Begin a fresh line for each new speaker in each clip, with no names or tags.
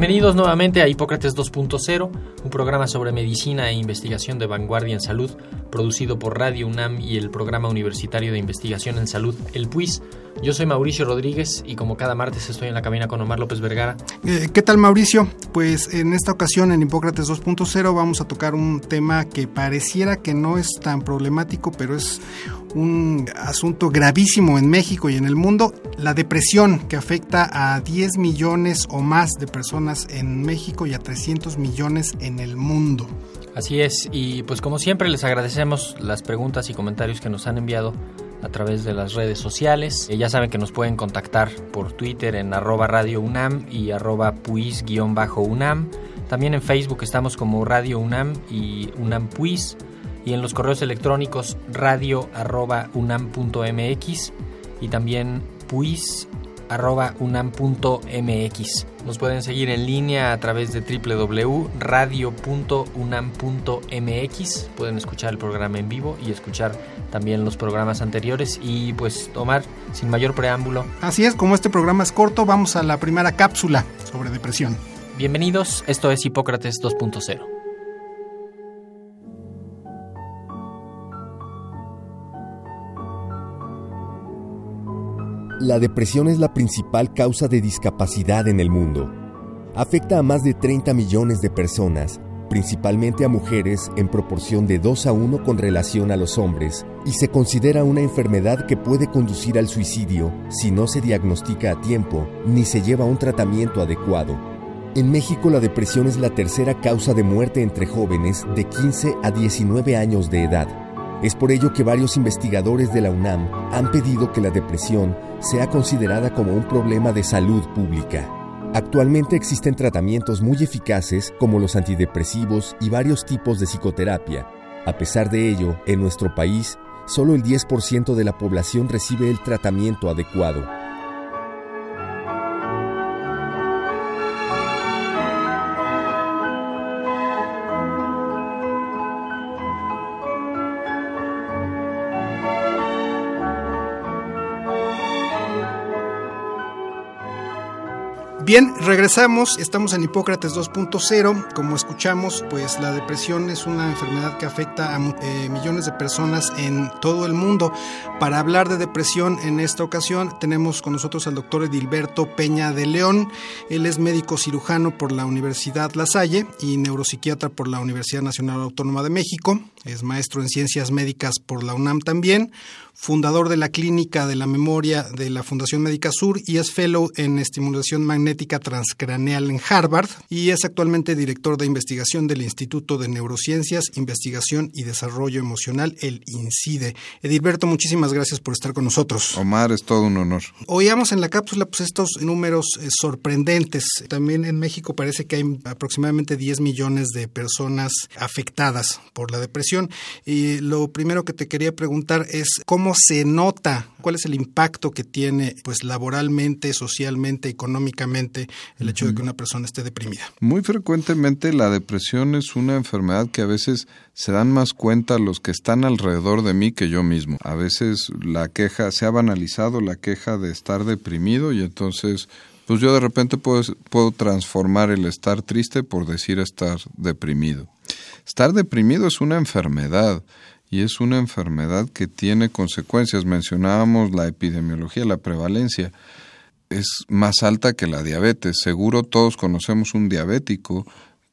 Bienvenidos nuevamente a Hipócrates 2.0, un programa sobre medicina e investigación de vanguardia en salud, producido por Radio UNAM y el Programa Universitario de Investigación en Salud, el PUIS. Yo soy Mauricio Rodríguez y como cada martes estoy en la cabina con Omar López Vergara.
Eh, ¿Qué tal Mauricio? Pues en esta ocasión en Hipócrates 2.0 vamos a tocar un tema que pareciera que no es tan problemático, pero es un asunto gravísimo en México y en el mundo, la depresión que afecta a 10 millones o más de personas en México y a 300 millones en el mundo.
Así es, y pues como siempre les agradecemos las preguntas y comentarios que nos han enviado a través de las redes sociales. Eh, ya saben que nos pueden contactar por Twitter en arroba Radio UNAM y arroba puis-UNAM. También en Facebook estamos como Radio UNAM y UNAM Puis y en los correos electrónicos radio arroba unam.mx y también puis arroba unam.mx. Nos pueden seguir en línea a través de www.radio.unam.mx. Pueden escuchar el programa en vivo y escuchar también los programas anteriores. Y pues tomar sin mayor preámbulo.
Así es, como este programa es corto, vamos a la primera cápsula sobre depresión.
Bienvenidos, esto es Hipócrates 2.0.
La depresión es la principal causa de discapacidad en el mundo. Afecta a más de 30 millones de personas, principalmente a mujeres en proporción de 2 a 1 con relación a los hombres, y se considera una enfermedad que puede conducir al suicidio si no se diagnostica a tiempo ni se lleva un tratamiento adecuado. En México la depresión es la tercera causa de muerte entre jóvenes de 15 a 19 años de edad. Es por ello que varios investigadores de la UNAM han pedido que la depresión sea considerada como un problema de salud pública. Actualmente existen tratamientos muy eficaces como los antidepresivos y varios tipos de psicoterapia. A pesar de ello, en nuestro país, solo el 10% de la población recibe el tratamiento adecuado.
Bien, regresamos, estamos en Hipócrates 2.0, como escuchamos, pues la depresión es una enfermedad que afecta a eh, millones de personas en todo el mundo. Para hablar de depresión en esta ocasión tenemos con nosotros al doctor Edilberto Peña de León, él es médico cirujano por la Universidad La Salle y neuropsiquiatra por la Universidad Nacional Autónoma de México, es maestro en ciencias médicas por la UNAM también, fundador de la Clínica de la Memoria de la Fundación Médica Sur y es fellow en estimulación magnética transcraneal en Harvard y es actualmente director de investigación del Instituto de Neurociencias, Investigación y Desarrollo Emocional, el INCIDE. Edilberto, muchísimas gracias por estar con nosotros.
Omar, es todo un honor.
Oíamos en la cápsula pues, estos números eh, sorprendentes. También en México parece que hay aproximadamente 10 millones de personas afectadas por la depresión. Y lo primero que te quería preguntar es cómo se nota, cuál es el impacto que tiene pues laboralmente, socialmente, económicamente el hecho de que una persona esté deprimida.
Muy frecuentemente la depresión es una enfermedad que a veces se dan más cuenta los que están alrededor de mí que yo mismo. A veces la queja, se ha banalizado la queja de estar deprimido y entonces pues yo de repente puedo, puedo transformar el estar triste por decir estar deprimido. Estar deprimido es una enfermedad y es una enfermedad que tiene consecuencias. Mencionábamos la epidemiología, la prevalencia es más alta que la diabetes. Seguro todos conocemos un diabético,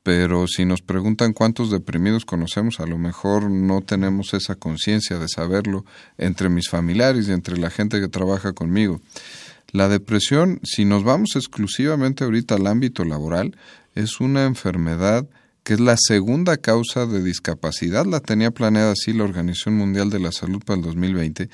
pero si nos preguntan cuántos deprimidos conocemos, a lo mejor no tenemos esa conciencia de saberlo entre mis familiares y entre la gente que trabaja conmigo. La depresión, si nos vamos exclusivamente ahorita al ámbito laboral, es una enfermedad que es la segunda causa de discapacidad. La tenía planeada así la Organización Mundial de la Salud para el 2020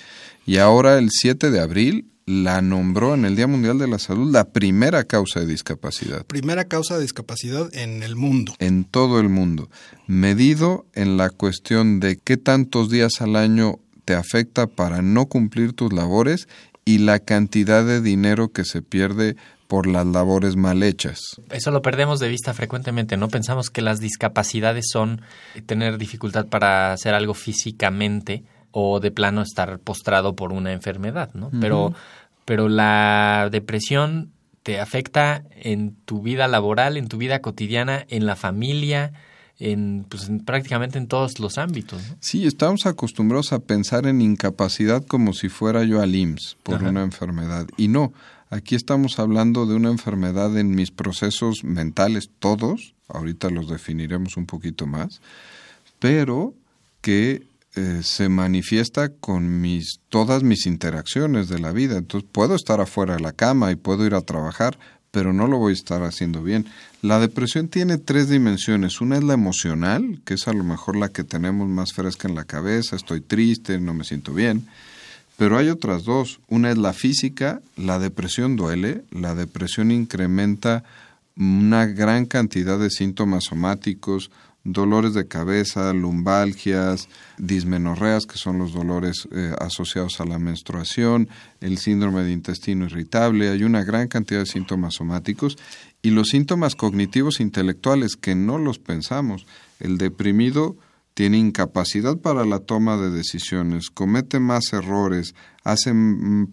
y ahora el 7 de abril la nombró en el Día Mundial de la Salud la primera causa de discapacidad.
Primera causa de discapacidad en el mundo.
En todo el mundo. Medido en la cuestión de qué tantos días al año te afecta para no cumplir tus labores y la cantidad de dinero que se pierde por las labores mal hechas.
Eso lo perdemos de vista frecuentemente, ¿no? Pensamos que las discapacidades son tener dificultad para hacer algo físicamente o de plano estar postrado por una enfermedad, ¿no? Pero pero la depresión te afecta en tu vida laboral, en tu vida cotidiana, en la familia, en, pues, prácticamente en todos los ámbitos.
Sí, estamos acostumbrados a pensar en incapacidad como si fuera yo al IMSS por una enfermedad. Y no, aquí estamos hablando de una enfermedad en mis procesos mentales, todos, ahorita los definiremos un poquito más, pero que eh, se manifiesta con mis todas mis interacciones de la vida. Entonces puedo estar afuera de la cama y puedo ir a trabajar, pero no lo voy a estar haciendo bien. La depresión tiene tres dimensiones. Una es la emocional, que es a lo mejor la que tenemos más fresca en la cabeza. Estoy triste, no me siento bien. Pero hay otras dos. Una es la física, la depresión duele, la depresión incrementa una gran cantidad de síntomas somáticos, dolores de cabeza, lumbalgias, dismenorreas, que son los dolores eh, asociados a la menstruación, el síndrome de intestino irritable, hay una gran cantidad de síntomas somáticos y los síntomas cognitivos intelectuales que no los pensamos. El deprimido tiene incapacidad para la toma de decisiones, comete más errores, hace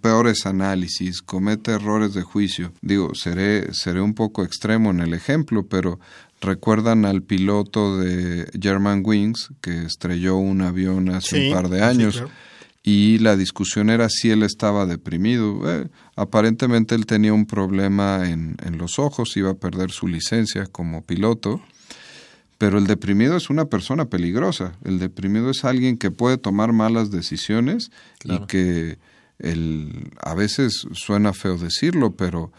peores análisis, comete errores de juicio. Digo, seré, seré un poco extremo en el ejemplo, pero recuerdan al piloto de German Wings que estrelló un avión hace un par de años. Y la discusión era si él estaba deprimido. Eh, aparentemente él tenía un problema en, en los ojos, iba a perder su licencia como piloto pero el deprimido es una persona peligrosa. El deprimido es alguien que puede tomar malas decisiones y que el, a veces suena feo decirlo, pero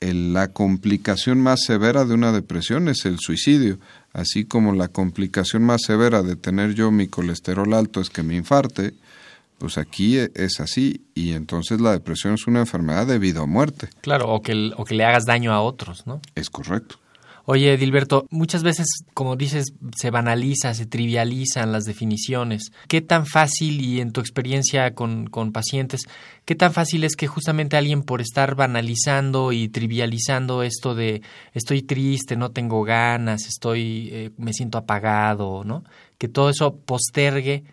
la complicación más severa de una depresión es el suicidio, así como la complicación más severa de tener yo mi colesterol alto es que me infarte, pues aquí e, es así y entonces la depresión es una enfermedad de vida o muerte.
Claro, o que, o que le hagas daño a otros, ¿no?
Es correcto.
Oye, Dilberto, muchas veces, como dices, se banaliza, se trivializan las definiciones. ¿Qué tan fácil, y en tu experiencia con, con pacientes, qué tan fácil es que justamente alguien por estar banalizando y trivializando esto de estoy triste, no tengo ganas, estoy, eh, me siento apagado, ¿no? Que todo eso postergue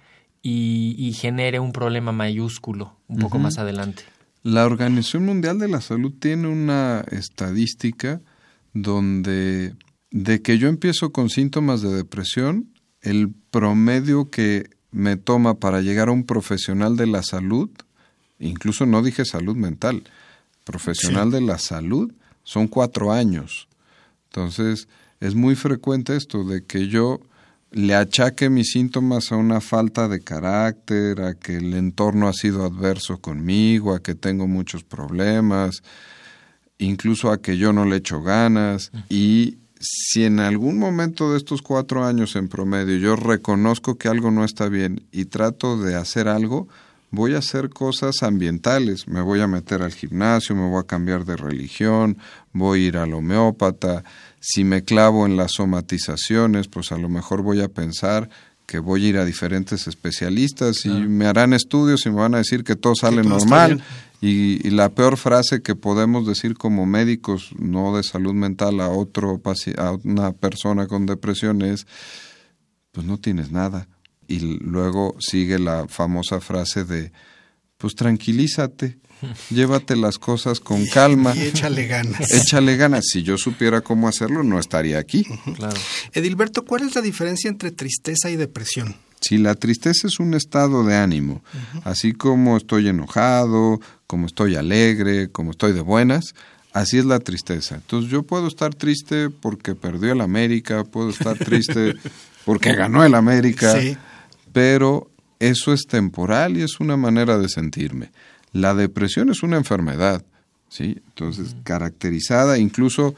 y, genere un problema mayúsculo un poco más adelante.
La Organización Mundial de la Salud tiene una estadística donde de que yo empiezo con síntomas de depresión, el promedio que me toma para llegar a un profesional de la salud, incluso no dije salud mental, profesional de la salud, son cuatro años. Entonces, es muy frecuente esto de que yo le achaque mis síntomas a una falta de carácter, a que el entorno ha sido adverso conmigo, a que tengo muchos problemas, incluso a que yo no le echo ganas. Y si en algún momento de estos cuatro años en promedio yo reconozco que algo no está bien y trato de hacer algo, voy a hacer cosas ambientales, me voy a meter al gimnasio, me voy a cambiar de religión, voy a ir al homeópata, si me clavo en las somatizaciones, pues a lo mejor voy a pensar que voy a ir a diferentes especialistas y me harán estudios y me van a decir que todo sale normal y, la peor frase que podemos decir como médicos, no de salud mental, a, otro, a una persona con depresión es, pues no tienes nada. Y luego sigue la famosa frase de, pues tranquilízate, llévate las cosas con calma.
Y échale ganas.
Échale ganas. Si yo supiera cómo hacerlo, no estaría aquí.
Claro. Edilberto, ¿cuál es la diferencia entre tristeza y depresión?
Si la tristeza es un estado de ánimo, así como estoy enojado, como estoy alegre, como estoy de buenas, así es la tristeza. Entonces yo puedo estar triste porque perdió el América, puedo estar triste porque ganó el América, pero eso es temporal y es una manera de sentirme. La depresión es una enfermedad, ¿sí? Entonces, caracterizada incluso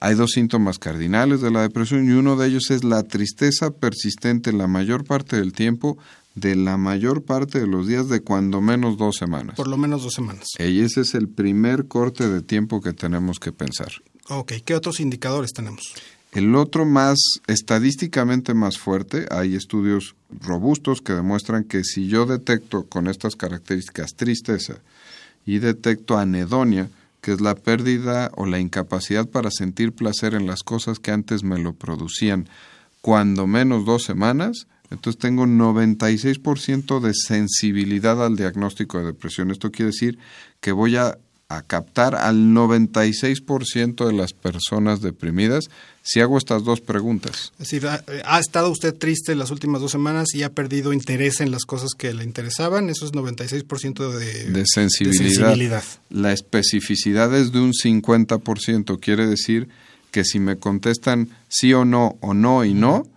Hay dos síntomas cardinales de la depresión y uno de ellos es la tristeza persistente la mayor parte del tiempo de la mayor parte de los días de cuando menos dos semanas.
Por lo menos dos semanas.
Y ese es el primer corte de tiempo que tenemos que pensar.
Ok, ¿qué otros indicadores tenemos?
El otro más estadísticamente más fuerte, hay estudios robustos que demuestran que si yo detecto con estas características tristeza y detecto anedonia, que es la pérdida o la incapacidad para sentir placer en las cosas que antes me lo producían, cuando menos dos semanas, entonces tengo 96% de sensibilidad al diagnóstico de depresión. Esto quiere decir que voy a, a captar al 96% de las personas deprimidas si hago estas dos preguntas.
Es decir, ¿ha, estado usted triste las últimas dos semanas y ha perdido interés en las cosas que le interesaban? Eso es 96% de,
de sensibilidad.
de sensibilidad.
La especificidad es de un 50%. Quiere decir que si me contestan sí o no, o no y no,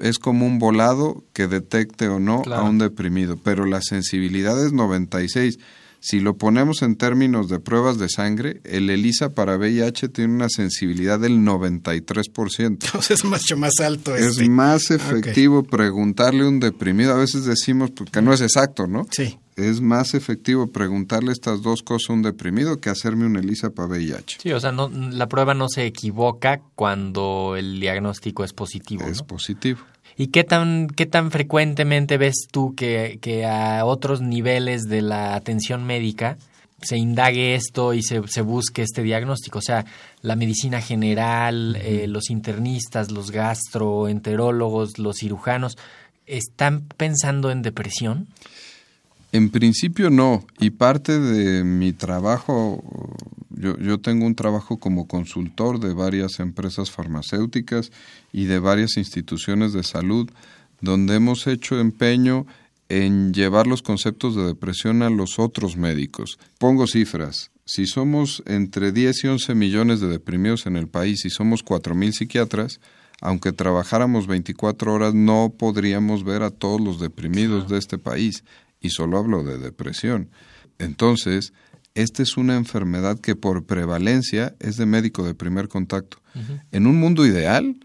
es como un volado que detecte o no
Claro.
a un deprimido. Pero la sensibilidad es 96. Si lo ponemos en términos de pruebas de sangre, el ELISA para VIH tiene una sensibilidad del 93%.
Entonces es mucho más alto
Es
este.
más efectivo preguntarle a un deprimido. A veces decimos pues, que no es exacto, ¿no?
Sí.
Es más efectivo preguntarle estas dos cosas a un deprimido que hacerme un ELISA para VIH.
Sí, o sea, no, la prueba no se equivoca cuando el diagnóstico es positivo.
Es
¿no?
positivo.
¿Y qué tan, qué tan frecuentemente ves tú que, que a otros niveles de la atención médica se indague esto y se, se busque este diagnóstico? O sea, la medicina general, eh, los internistas, los gastroenterólogos, los cirujanos, ¿están pensando en depresión?
En principio no, y parte de mi trabajo, yo, yo tengo un trabajo como consultor de varias empresas farmacéuticas y de varias instituciones de salud, donde hemos hecho empeño en llevar los conceptos de depresión a los otros médicos. Pongo cifras. Si somos entre 10 y 11 millones de deprimidos en el país y somos 4 mil psiquiatras, aunque trabajáramos 24 horas, no podríamos ver a todos los deprimidos de este país. Y solo hablo de depresión. Entonces, esta es una enfermedad que por prevalencia es de médico de primer contacto. En un mundo ideal,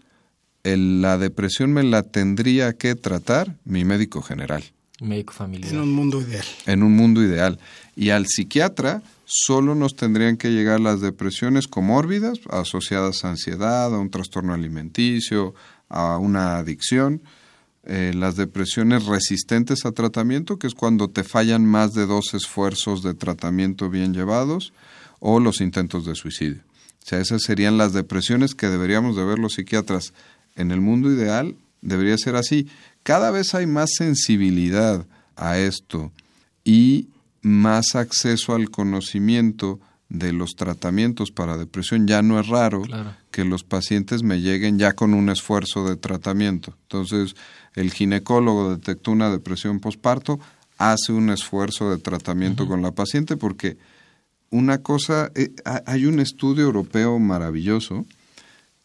el- la depresión me la tendría que tratar mi médico general
Médico familiar.
En un mundo ideal.
en un mundo ideal. Y al psiquiatra solo nos tendrían que llegar las depresiones comórbidas asociadas a ansiedad, a un trastorno alimenticio, a una adicción, eh, las depresiones resistentes a tratamiento, que es cuando te fallan más de dos esfuerzos de tratamiento bien llevados, o los intentos de suicidio. O sea, esas serían las depresiones que deberíamos de ver los psiquiatras. En el mundo ideal debería ser así. Cada vez hay más sensibilidad a esto y más acceso al conocimiento de los tratamientos para depresión. Ya no es raro
Claro.
que los pacientes me lleguen ya con un esfuerzo de tratamiento. Entonces, el ginecólogo detectó una depresión posparto, hace un esfuerzo de tratamiento con la paciente porque una cosa, eh, ha- hay un estudio europeo maravilloso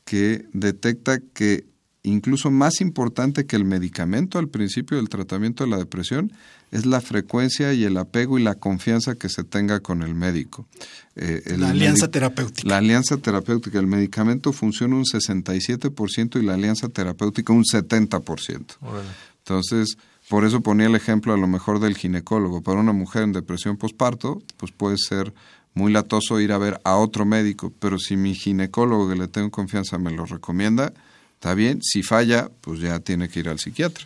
que detecta que incluso más importante que el medicamento al principio del tratamiento de la depresión es la frecuencia y el apego y la confianza que se tenga con el médico. Eh, el
La alianza terapéutica.
La alianza terapéutica. El medicamento funciona un 67% y la alianza terapéutica un 70%.
Órale.
Entonces, por eso ponía el ejemplo a lo mejor del ginecólogo. Para una mujer en depresión posparto, pues puede ser muy latoso ir a ver a otro médico, pero si mi ginecólogo que le tengo confianza me lo recomienda, está bien. Si falla, pues ya tiene que ir al psiquiatra.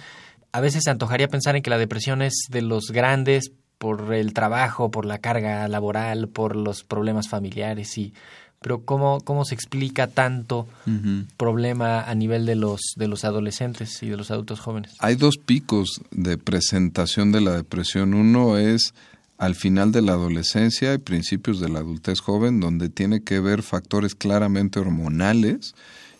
A veces se antojaría pensar en que la depresión es de los grandes por el trabajo, por la carga laboral, por los problemas familiares y pero cómo cómo se explica tanto problema a nivel de los de los adolescentes y de los adultos jóvenes.
Hay dos picos de presentación de la depresión. Uno es al final de la adolescencia y principios de la adultez joven, donde tiene que ver factores claramente hormonales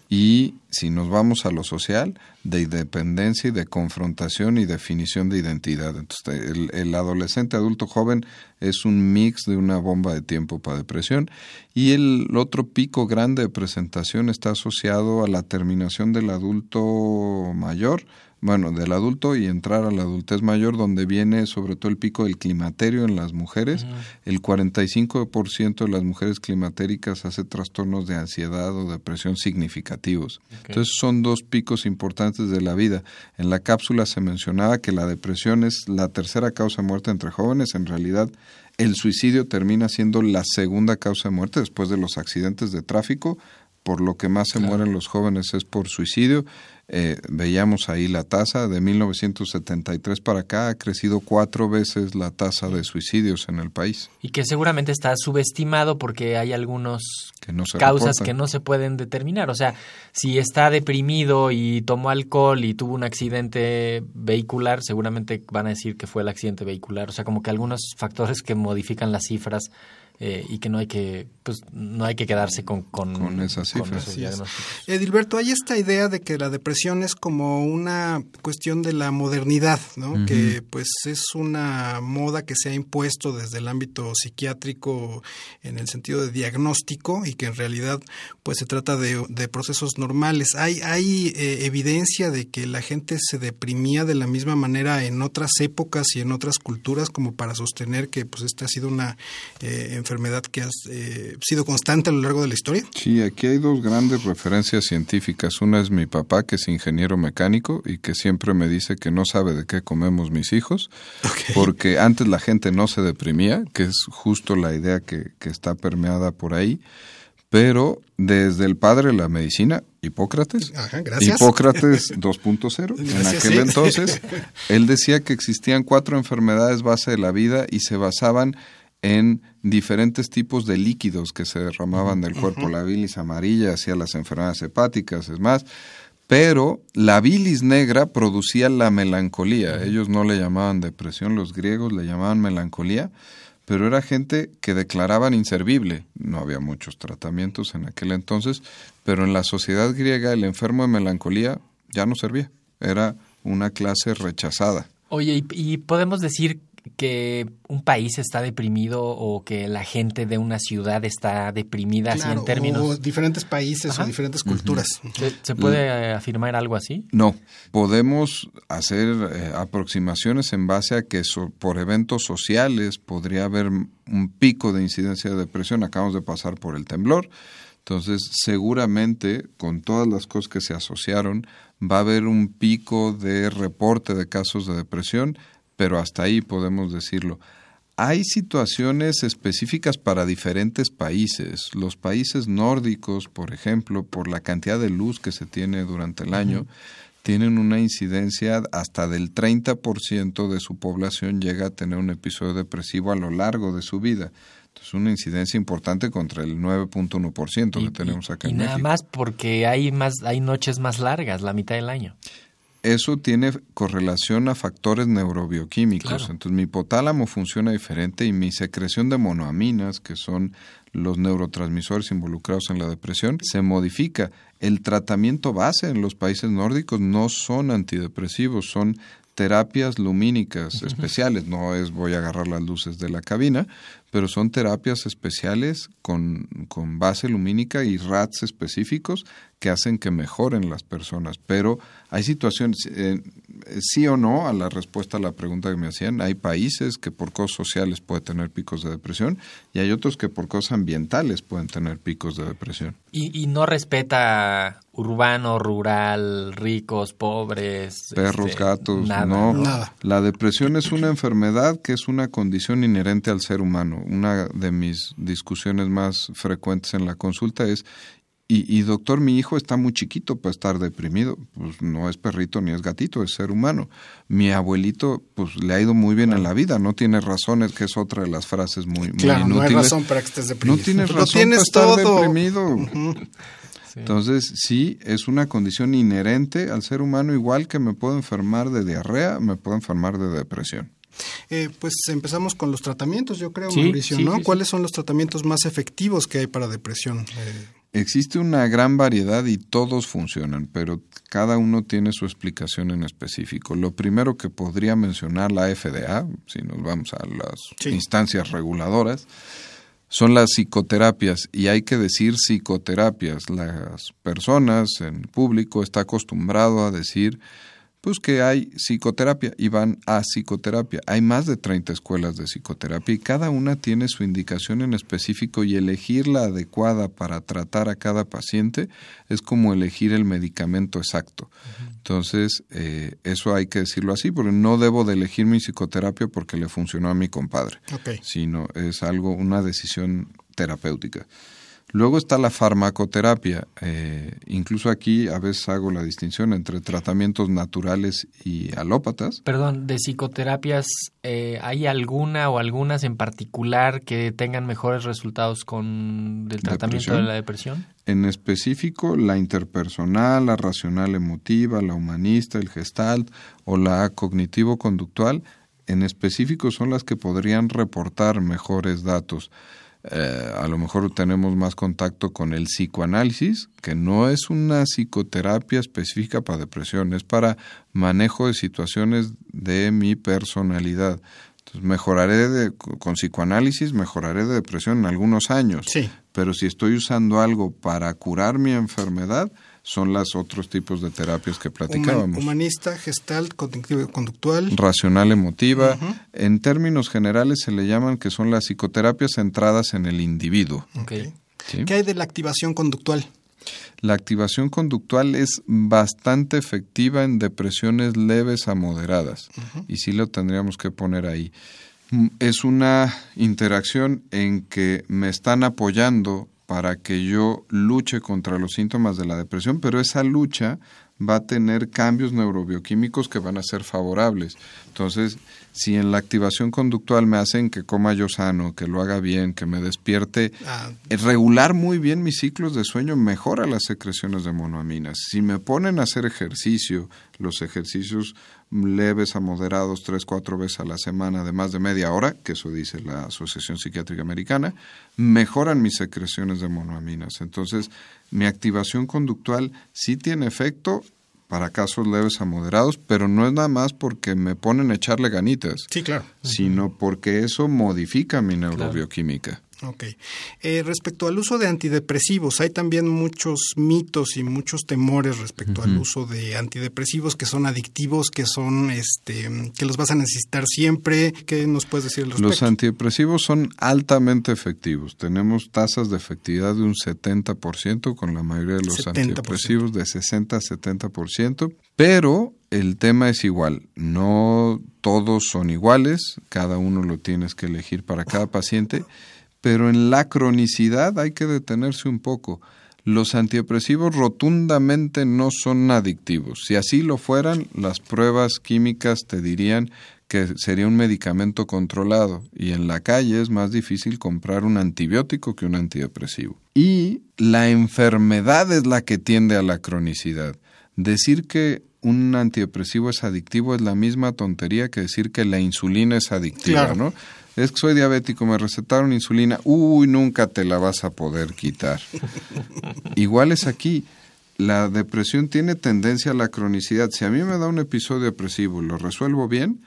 y, si nos vamos a lo social, de independencia y de confrontación y definición de identidad. Entonces, el, el adolescente adulto joven es un mix de una bomba de tiempo para depresión y el otro pico grande de presentación está asociado a la terminación del adulto mayor, bueno, del adulto y entrar a la adultez mayor, donde viene sobre todo el pico del climaterio en las mujeres. El 45% de las mujeres climatéricas hace trastornos de ansiedad o depresión significativos. Entonces son dos picos importantes de la vida. En la cápsula se mencionaba que la depresión es la tercera causa de muerte entre jóvenes. En realidad, el suicidio termina siendo la segunda causa de muerte después de los accidentes de tráfico. Por lo que más se mueren los jóvenes es por suicidio eh, veíamos ahí la tasa de 1973 para acá ha crecido cuatro veces la tasa de suicidios en el país.
Y que seguramente está subestimado porque hay algunas causas que no se pueden determinar. O sea, si está deprimido y tomó alcohol y tuvo un accidente vehicular, seguramente van a decir que fue el accidente vehicular. O sea, como que algunos factores que modifican las cifras eh, y que no hay que pues no hay que quedarse con con,
esas cifras.
Edilberto, hay esta idea de que la depresión es como una cuestión de la modernidad, ¿no? Que pues es una moda que se ha impuesto desde el ámbito psiquiátrico en el sentido de diagnóstico y que en realidad pues se trata de, procesos normales. Hay hay eh, evidencia de que la gente se deprimía de la misma manera en otras épocas y en otras culturas como para sostener que pues esta ha sido una eh, enfermedad que ha eh, sido constante a lo largo de la historia?
Sí, aquí hay dos grandes referencias científicas. Una es mi papá, que es ingeniero mecánico y que siempre me dice que no sabe de qué comemos mis hijos, porque antes la gente no se deprimía, que es justo la idea que, que está permeada por ahí pero desde el padre de la medicina, Hipócrates, Hipócrates 2.0, en aquel entonces, él decía que existían cuatro enfermedades base de la vida y se basaban en diferentes tipos de líquidos que se derramaban del cuerpo. La bilis amarilla hacía las enfermedades hepáticas, es más. Pero la bilis negra producía la melancolía. Ellos no le llamaban depresión, los griegos le llamaban melancolía, pero era gente que declaraban inservible. No había muchos tratamientos en aquel entonces, pero en la sociedad griega el enfermo de melancolía ya no servía. Era una clase rechazada.
Oye, y podemos decir que un país está deprimido o que la gente de una ciudad está deprimida así en términos
o diferentes países o diferentes culturas.
¿Se, puede eh, afirmar algo así?
No, podemos hacer eh, aproximaciones en base a que por eventos sociales podría haber un pico de incidencia de depresión. Acabamos de pasar por el temblor. Entonces, seguramente, con todas las cosas que se asociaron, va a haber un pico de reporte de casos de depresión pero hasta ahí podemos decirlo. Hay situaciones específicas para diferentes países. Los países nórdicos, por ejemplo, por la cantidad de luz que se tiene durante el año, tienen una incidencia hasta del 30% de su población llega a tener un episodio depresivo a lo largo de su vida. Entonces, una incidencia importante contra el 9.1% que tenemos acá
y
en
nada más porque hay más hay noches más largas, la mitad del año
eso tiene correlación a factores neurobioquímicos. Entonces mi hipotálamo funciona diferente y mi secreción de monoaminas, que son los neurotransmisores involucrados en la depresión, se modifica. El tratamiento base en los países nórdicos no son antidepresivos, son terapias lumínicas especiales. No es voy a agarrar las luces de la cabina, pero son terapias especiales con, con base lumínica y RATs específicos que hacen que mejoren las personas. Pero hay situaciones, eh, sí o no, a la respuesta a la pregunta que me hacían, hay países que por cosas sociales pueden tener picos de depresión y hay otros que por cosas ambientales pueden tener picos de depresión.
Y, y no respeta urbano, rural, ricos, pobres.
Perros, este, gatos, no. Nada. La depresión es una enfermedad que es una condición inherente al ser humano. Una de mis discusiones más frecuentes en la consulta es, y, doctor, mi hijo está muy chiquito para estar deprimido. Pues no es perrito ni es gatito, es ser humano. Mi abuelito, pues le ha ido muy bien en la vida, no tiene razones, que es otra de las frases muy, muy inútiles. No hay
razón para que estés deprimido.
No tienes razón para estar deprimido. Entonces, sí, es una condición inherente al ser humano, igual que me puedo enfermar de diarrea, me puedo enfermar de depresión.
Eh, pues empezamos con los tratamientos, yo creo, Mauricio, ¿no? ¿Cuáles son los tratamientos más efectivos que hay para depresión? Eh,
Existe una gran variedad y todos funcionan, pero cada uno tiene su explicación en específico. Lo primero que podría mencionar la FDA, si nos vamos a las instancias reguladoras, son las psicoterapias y hay que decir psicoterapias. Las personas en público está acostumbrado a decir Pues que hay psicoterapia y van a psicoterapia. Hay más de 30 escuelas de psicoterapia y cada una tiene su indicación en específico y elegir la adecuada para tratar a cada paciente es como elegir el medicamento exacto. Entonces, eh, eso hay que decirlo así, porque no debo de elegir mi psicoterapia porque le funcionó a mi compadre, sino es algo, una decisión terapéutica. Luego está la farmacoterapia. Eh, incluso aquí a veces hago la distinción entre tratamientos naturales y alópatas.
Perdón, de psicoterapias, eh, ¿hay alguna o algunas en particular que tengan mejores resultados con el tratamiento de la depresión?
En específico, la interpersonal, la racional emotiva, la humanista, el gestalt o la cognitivo-conductual, en específico son las que podrían reportar mejores datos. Eh, a lo mejor tenemos más contacto con el psicoanálisis, que no es una psicoterapia específica para depresión, es para manejo de situaciones de mi personalidad. Entonces, mejoraré de, con psicoanálisis, mejoraré de depresión en algunos años.
Sí.
Pero si estoy usando algo para curar mi enfermedad, son los otros tipos de terapias que platicábamos.
Humanista, gestalt, conductual.
Racional emotiva. En términos generales se le llaman que son las psicoterapias centradas en el individuo.
¿Qué hay de la activación conductual?
La activación conductual es bastante efectiva en depresiones leves a moderadas y sí lo tendríamos que poner ahí. Mm, es una interacción en que me están apoyando para que yo luche contra los síntomas de la depresión, pero esa lucha va a tener cambios neurobioquímicos que van a ser favorables. Entonces, si en la activación conductual me hacen que coma yo sano, que lo haga bien, que me despierte, ah. regular muy bien mis ciclos de sueño mejora las secreciones de monoaminas. Si me ponen a hacer ejercicio, los ejercicios leves a moderados tres, cuatro veces a la semana de más de media hora, que eso dice la Asociación Psiquiátrica Americana, mejoran mis secreciones de monoaminas. Entonces, mi activación conductual sí tiene efecto para casos leves a moderados, pero no es nada más porque me ponen a echarle ganitas,
sí, claro.
sino porque eso modifica mi neurobioquímica.
Ok. Eh, respecto al uso de antidepresivos, hay también muchos mitos y muchos temores respecto al uso de antidepresivos que son adictivos, que son, este, que los vas a necesitar siempre. ¿Qué nos puedes decir al respecto?
Los antidepresivos son altamente efectivos. Tenemos tasas de efectividad de un 70% con la mayoría de los antidepresivos de 60 a 70%, pero el tema es igual. No todos son iguales, cada uno lo tienes que elegir para cada paciente pero en la cronicidad hay que detenerse un poco. Los antidepresivos rotundamente no son adictivos. Si así lo fueran, las pruebas químicas te dirían que sería un medicamento controlado y en la calle es más difícil comprar un antibiótico que un antidepresivo. Y la enfermedad es la que tiende a la cronicidad. Decir que un antidepresivo es adictivo es la misma tontería que decir que la insulina es adictiva, ¿no? Es que soy diabético, me recetaron insulina, uy, nunca te la vas a poder quitar. Igual es aquí, la depresión tiene tendencia a la cronicidad. Si a mí me da un episodio depresivo y lo resuelvo bien,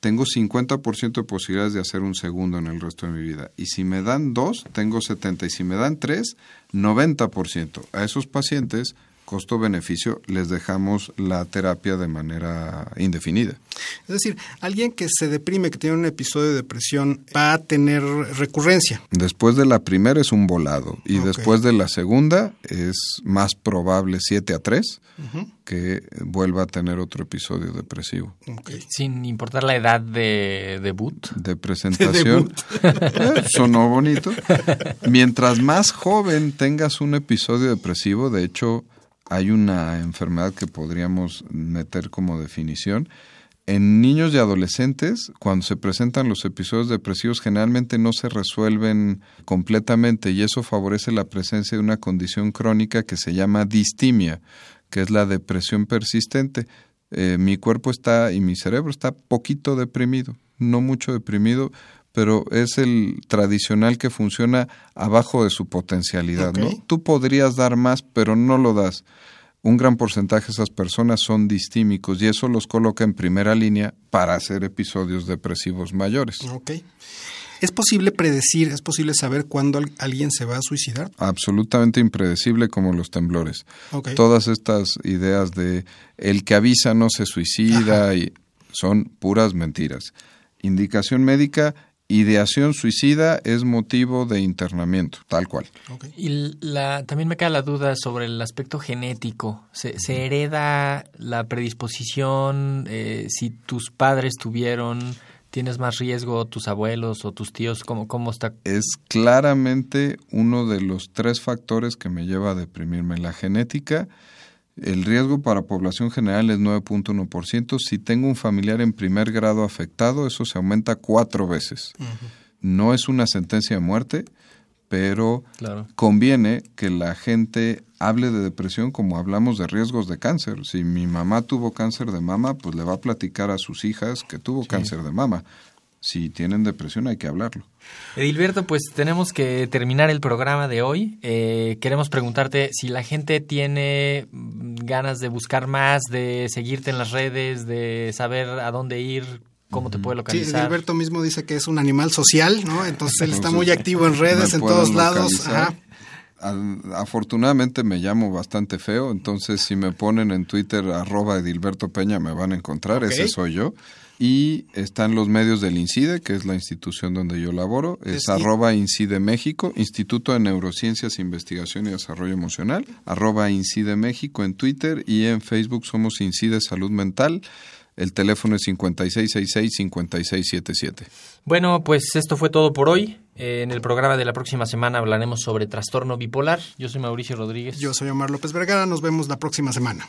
tengo 50% de posibilidades de hacer un segundo en el resto de mi vida. Y si me dan dos, tengo 70. Y si me dan tres, 90%. A esos pacientes costo-beneficio les dejamos la terapia de manera indefinida.
Es decir, alguien que se deprime, que tiene un episodio de depresión, va a tener recurrencia.
Después de la primera es un volado y después de la segunda es más probable 7 a 3 que vuelva a tener otro episodio depresivo.
Sin importar la edad de debut.
De presentación. Eh, sonó bonito. Mientras más joven tengas un episodio depresivo, de hecho, hay una enfermedad que podríamos meter como definición. En niños y adolescentes, cuando se presentan los episodios depresivos, generalmente no se resuelven completamente y eso favorece la presencia de una condición crónica que se llama distimia, que es la depresión persistente. Eh, mi cuerpo está y mi cerebro está poquito deprimido, no mucho deprimido, pero es el tradicional que funciona abajo de su potencialidad. ¿no? Tú podrías dar más, pero no lo das. Un gran porcentaje de esas personas son distímicos y eso los coloca en primera línea para hacer episodios depresivos mayores.
¿Es posible predecir, es posible saber cuándo alguien se va a suicidar?
Absolutamente impredecible como los temblores. Todas estas ideas de el que avisa no se suicida y son puras mentiras. Indicación médica, ideación suicida es motivo de internamiento, tal cual.
Y la, también me queda la duda sobre el aspecto genético. ¿Se, hereda la predisposición eh, si tus padres tuvieron, tienes más riesgo, tus abuelos o tus tíos? ¿Cómo, ¿Cómo está?
Es claramente uno de los tres factores que me lleva a deprimirme. La genética el riesgo para población general es 9.1%. Si tengo un familiar en primer grado afectado, eso se aumenta cuatro veces. No es una sentencia de muerte, pero conviene que la gente hable de depresión como hablamos de riesgos de cáncer. Si mi mamá tuvo cáncer de mama, pues le va a platicar a sus hijas que tuvo cáncer de mama si tienen depresión hay que hablarlo.
Edilberto, pues tenemos que terminar el programa de hoy. Eh, queremos preguntarte si la gente tiene ganas de buscar más, de seguirte en las redes, de saber a dónde ir, cómo te puede localizar.
Sí, Edilberto mismo dice que es un animal social, ¿no? Entonces él está muy activo en redes, en todos lados.
Afortunadamente me llamo bastante feo, entonces si me ponen en Twitter arroba Edilberto Peña me van a encontrar, ese soy yo y están los medios del INCIDE, que es la institución donde yo laboro, es, arroba INCIDE México, Instituto de Neurociencias, Investigación y Desarrollo Emocional, arroba INCIDE México en Twitter y en Facebook somos INCIDE Salud Mental. El teléfono es 5666-5677.
Bueno, pues esto fue todo por hoy. Eh, en el programa de la próxima semana hablaremos sobre trastorno bipolar. Yo soy Mauricio Rodríguez.
Yo soy Omar López Vergara. Nos vemos la próxima semana.